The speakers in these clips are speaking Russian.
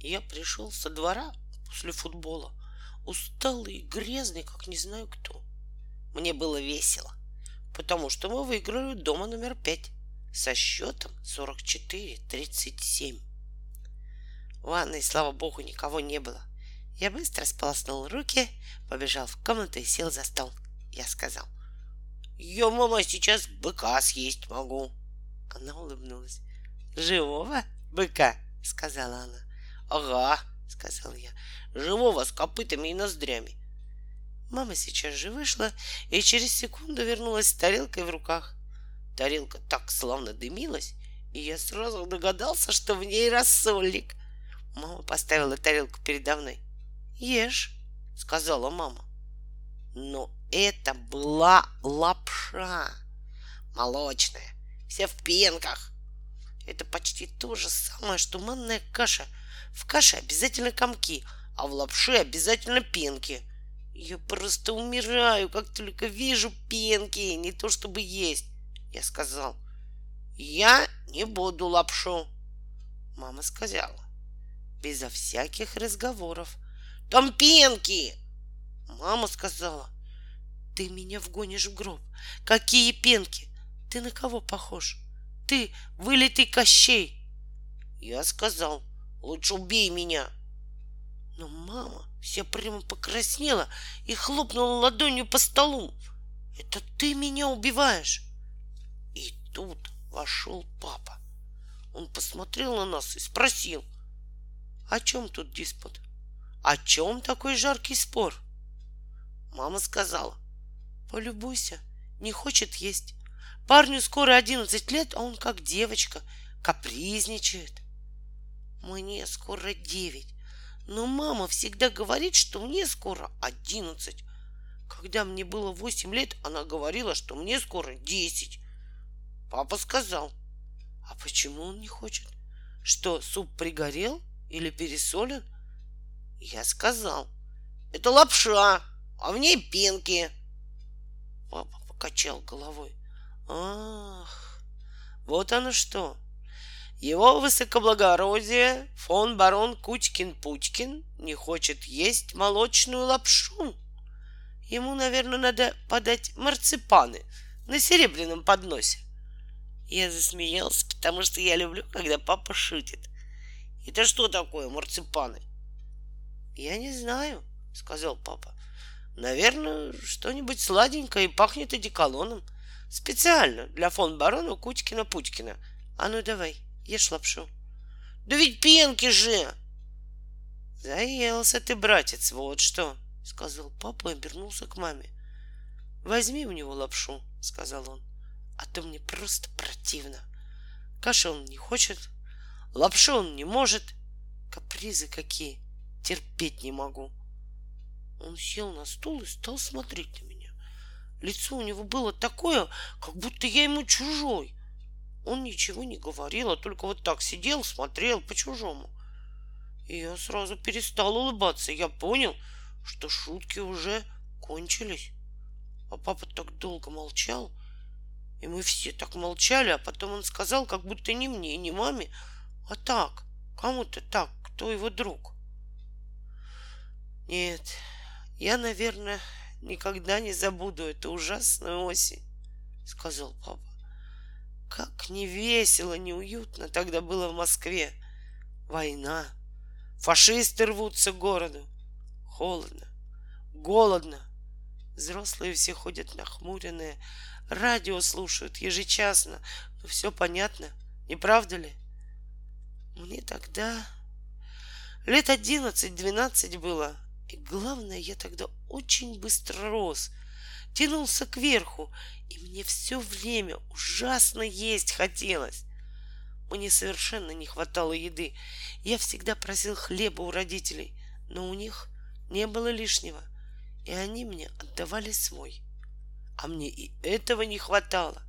Я пришел со двора после футбола, усталый и грязный, как не знаю кто. Мне было весело, потому что мы выиграли дома номер пять со счетом 44-37. В ванной, слава богу, никого не было. Я быстро сполоснул руки, побежал в комнату и сел за стол. Я сказал, «Я, мама, сейчас быка съесть могу». Она улыбнулась. «Живого быка?» — сказала она. «Ага», — сказал я, «живого с копытами и ноздрями». Мама сейчас же вышла и через секунду вернулась с тарелкой в руках. Тарелка так славно дымилась, и я сразу догадался, что в ней рассольник. Мама поставила тарелку передо мной. «Ешь», — сказала мама. Но это была лапша молочная, вся в пенках. Это почти то же самое, что манная каша. В каше обязательно комки, а в лапше обязательно пенки. Я просто умираю, как только вижу пенки, не то чтобы есть. Я сказал, я не буду лапшу. Мама сказала, безо всяких разговоров. Там пенки! Мама сказала, ты меня вгонишь в гроб. Какие пенки? Ты на кого похож? Ты вылитый Кощей. Я сказал, лучше убей меня. Но мама вся прямо покраснела и хлопнула ладонью по столу. Это ты меня убиваешь. И тут вошел папа. Он посмотрел на нас и спросил, о чем тут диспут? О чем такой жаркий спор? Мама сказала, полюбуйся, не хочет есть. Парню скоро одиннадцать лет, а он как девочка, капризничает. Мне скоро девять, но мама всегда говорит, что мне скоро одиннадцать. Когда мне было восемь лет, она говорила, что мне скоро десять. Папа сказал, а почему он не хочет? Что, суп пригорел или пересолен? Я сказал, это лапша, а в ней пенки. Папа покачал головой. Ах, вот оно что. Его высокоблагородие фон барон Кучкин-Пучкин не хочет есть молочную лапшу. Ему, наверное, надо подать марципаны на серебряном подносе. Я засмеялся, потому что я люблю, когда папа шутит. Это что такое марципаны? Я не знаю, сказал папа. Наверное, что-нибудь сладенькое и пахнет одеколоном. Специально для фон барона Кучкина-Пучкина. А ну давай, ешь лапшу. Да ведь пенки же! Заелся ты, братец, вот что, сказал папа и обернулся к маме. Возьми у него лапшу, сказал он, а то мне просто противно. Каши он не хочет, лапшу он не может. Капризы какие, терпеть не могу. Он сел на стул и стал смотреть на меня. Лицо у него было такое, как будто я ему чужой. Он ничего не говорил, а только вот так сидел, смотрел по-чужому. И я сразу перестал улыбаться. Я понял, что шутки уже кончились. А папа так долго молчал, и мы все так молчали, а потом он сказал, как будто не мне, не маме, а так, кому-то так, кто его друг. Нет, я, наверное, никогда не забуду эту ужасную осень, сказал папа. Как не весело, неуютно тогда было в Москве. Война. Фашисты рвутся к городу. Холодно. Голодно. Взрослые все ходят нахмуренные. Радио слушают ежечасно. Но все понятно. Не правда ли? Мне тогда лет одиннадцать-двенадцать было. И главное, я тогда очень быстро рос, тянулся кверху, и мне все время ужасно есть хотелось. Мне совершенно не хватало еды. Я всегда просил хлеба у родителей, но у них не было лишнего, и они мне отдавали свой. А мне и этого не хватало.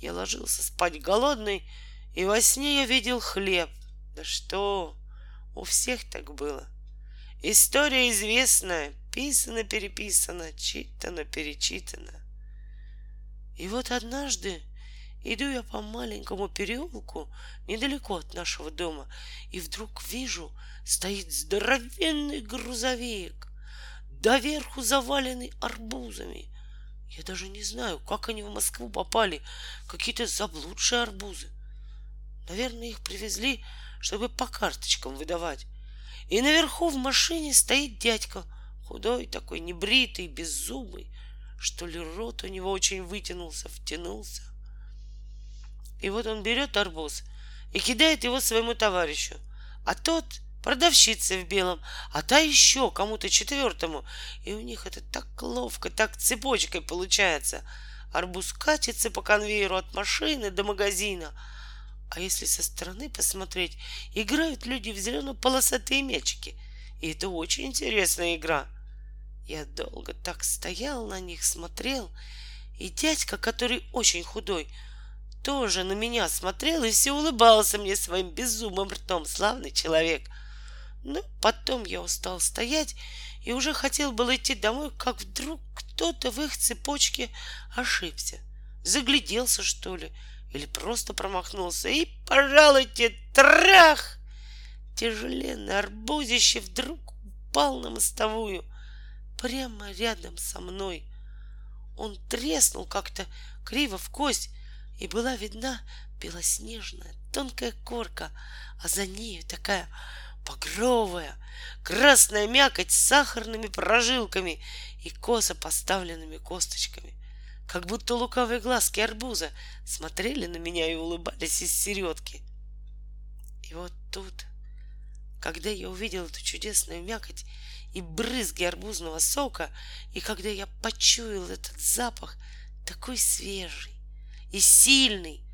Я ложился спать голодный, и во сне я видел хлеб. Да что, у всех так было. История известная, писано-переписано, читано-перечитано. И вот однажды Иду я по маленькому переулку недалеко от нашего дома, и вдруг вижу, стоит здоровенный грузовик, доверху заваленный арбузами. Я даже не знаю, как они в Москву попали, какие-то заблудшие арбузы. Наверное, их привезли, чтобы по карточкам выдавать. И наверху в машине стоит дядька, худой такой, небритый, беззубый, что ли рот у него очень вытянулся, втянулся. И вот он берет арбуз и кидает его своему товарищу, а тот продавщице в белом, а та еще кому-то четвертому. И у них это так ловко, так цепочкой получается. Арбуз катится по конвейеру от машины до магазина. А если со стороны посмотреть, играют люди в зелено-полосатые мячики. И это очень интересная игра. Я долго так стоял на них, смотрел, и дядька, который очень худой, тоже на меня смотрел и все улыбался мне своим безумным ртом. Славный человек — но потом я устал стоять и уже хотел было идти домой, как вдруг кто-то в их цепочке ошибся. Загляделся, что ли, или просто промахнулся. И, пожалуйте, трах! Тяжеленный арбузище вдруг упал на мостовую прямо рядом со мной. Он треснул как-то криво в кость, и была видна белоснежная тонкая корка, а за нею такая багровая, красная мякоть с сахарными прожилками и косо поставленными косточками, как будто лукавые глазки арбуза смотрели на меня и улыбались из середки. И вот тут, когда я увидел эту чудесную мякоть и брызги арбузного сока, и когда я почуял этот запах, такой свежий и сильный,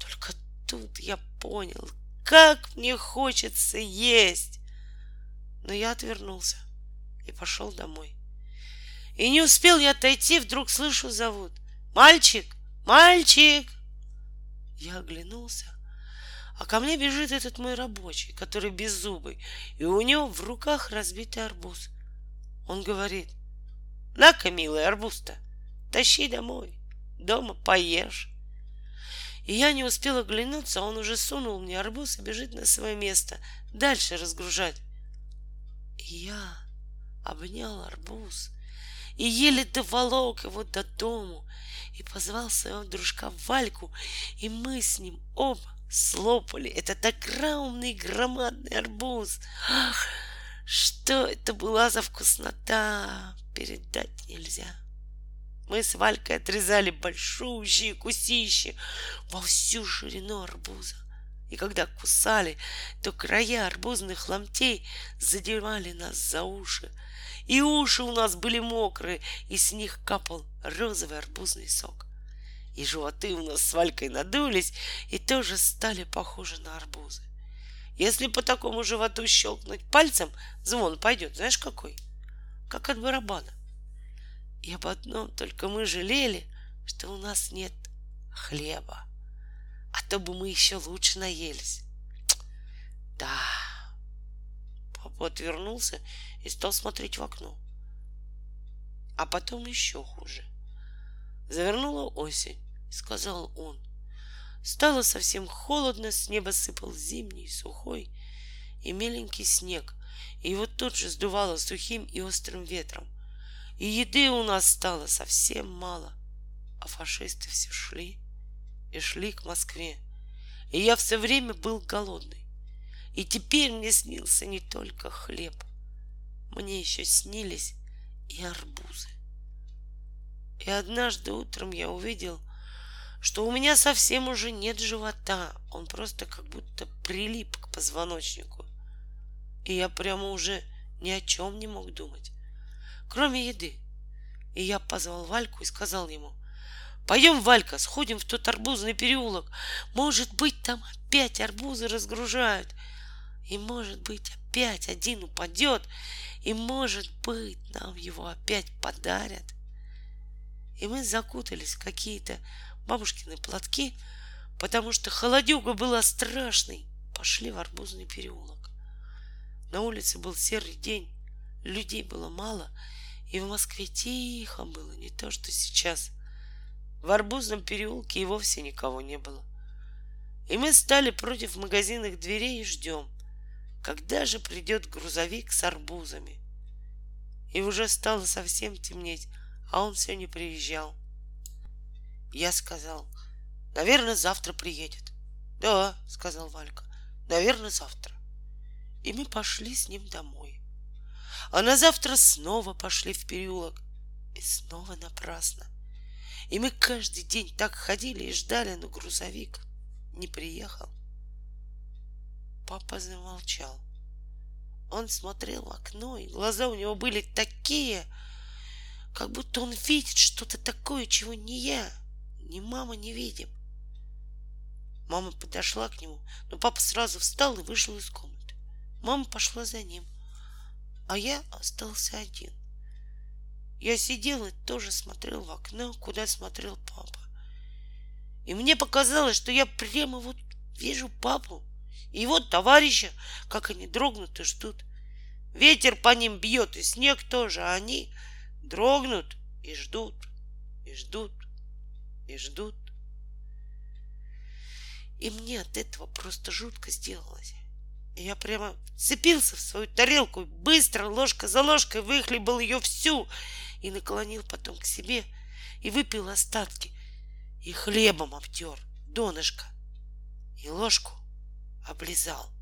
только тут я понял, как мне хочется есть! Но я отвернулся и пошел домой. И не успел я отойти, вдруг слышу зовут. Мальчик! Мальчик! Я оглянулся, а ко мне бежит этот мой рабочий, который беззубый, и у него в руках разбитый арбуз. Он говорит, на-ка, милый, арбуз-то, тащи домой, дома поешь. И я не успела оглянуться, он уже сунул мне арбуз и бежит на свое место, дальше разгружать. И я обнял арбуз и еле доволок его до дому и позвал своего дружка Вальку, и мы с ним оба слопали этот огромный громадный арбуз. Ах, что это была за вкуснота, передать нельзя. Мы с Валькой отрезали большущие кусищи во всю ширину арбуза. И когда кусали, то края арбузных ломтей задевали нас за уши. И уши у нас были мокрые, и с них капал розовый арбузный сок. И животы у нас с Валькой надулись и тоже стали похожи на арбузы. Если по такому животу щелкнуть пальцем, звон пойдет, знаешь какой? Как от барабана. И об одном только мы жалели, что у нас нет хлеба. А то бы мы еще лучше наелись. Да. Папа отвернулся и стал смотреть в окно. А потом еще хуже. Завернула осень, сказал он. Стало совсем холодно, с неба сыпал зимний, сухой и меленький снег, и его тут же сдувало сухим и острым ветром. И еды у нас стало совсем мало. А фашисты все шли и шли к Москве. И я все время был голодный. И теперь мне снился не только хлеб. Мне еще снились и арбузы. И однажды утром я увидел, что у меня совсем уже нет живота. Он просто как будто прилип к позвоночнику. И я прямо уже ни о чем не мог думать кроме еды. И я позвал Вальку и сказал ему, Пойдем, Валька, сходим в тот арбузный переулок. Может быть, там опять арбузы разгружают. И, может быть, опять один упадет. И, может быть, нам его опять подарят. И мы закутались в какие-то бабушкины платки, потому что холодюга была страшной. Пошли в арбузный переулок. На улице был серый день, людей было мало — и в Москве тихо было, не то что сейчас. в арбузном переулке и вовсе никого не было. И мы стали против магазинных дверей и ждем, когда же придет грузовик с арбузами. И уже стало совсем темнеть, а он все не приезжал. Я сказал, наверное, завтра приедет. Да, сказал Валька, наверное, завтра. И мы пошли с ним домой. А на завтра снова пошли в переулок. И снова напрасно. И мы каждый день так ходили и ждали, но грузовик не приехал. Папа замолчал. Он смотрел в окно, и глаза у него были такие, как будто он видит что-то такое, чего ни я, ни мама не видим. Мама подошла к нему, но папа сразу встал и вышел из комнаты. Мама пошла за ним, а я остался один. Я сидел и тоже смотрел в окно, куда смотрел папа. И мне показалось, что я прямо вот вижу папу и его товарища, как они дрогнут и ждут. Ветер по ним бьет, и снег тоже, а они дрогнут и ждут, и ждут, и ждут. И мне от этого просто жутко сделалось. Я прямо цепился в свою тарелку, быстро, ложка за ложкой, выхлебал ее всю и наклонил потом к себе и выпил остатки, и хлебом обтер донышко, и ложку облизал.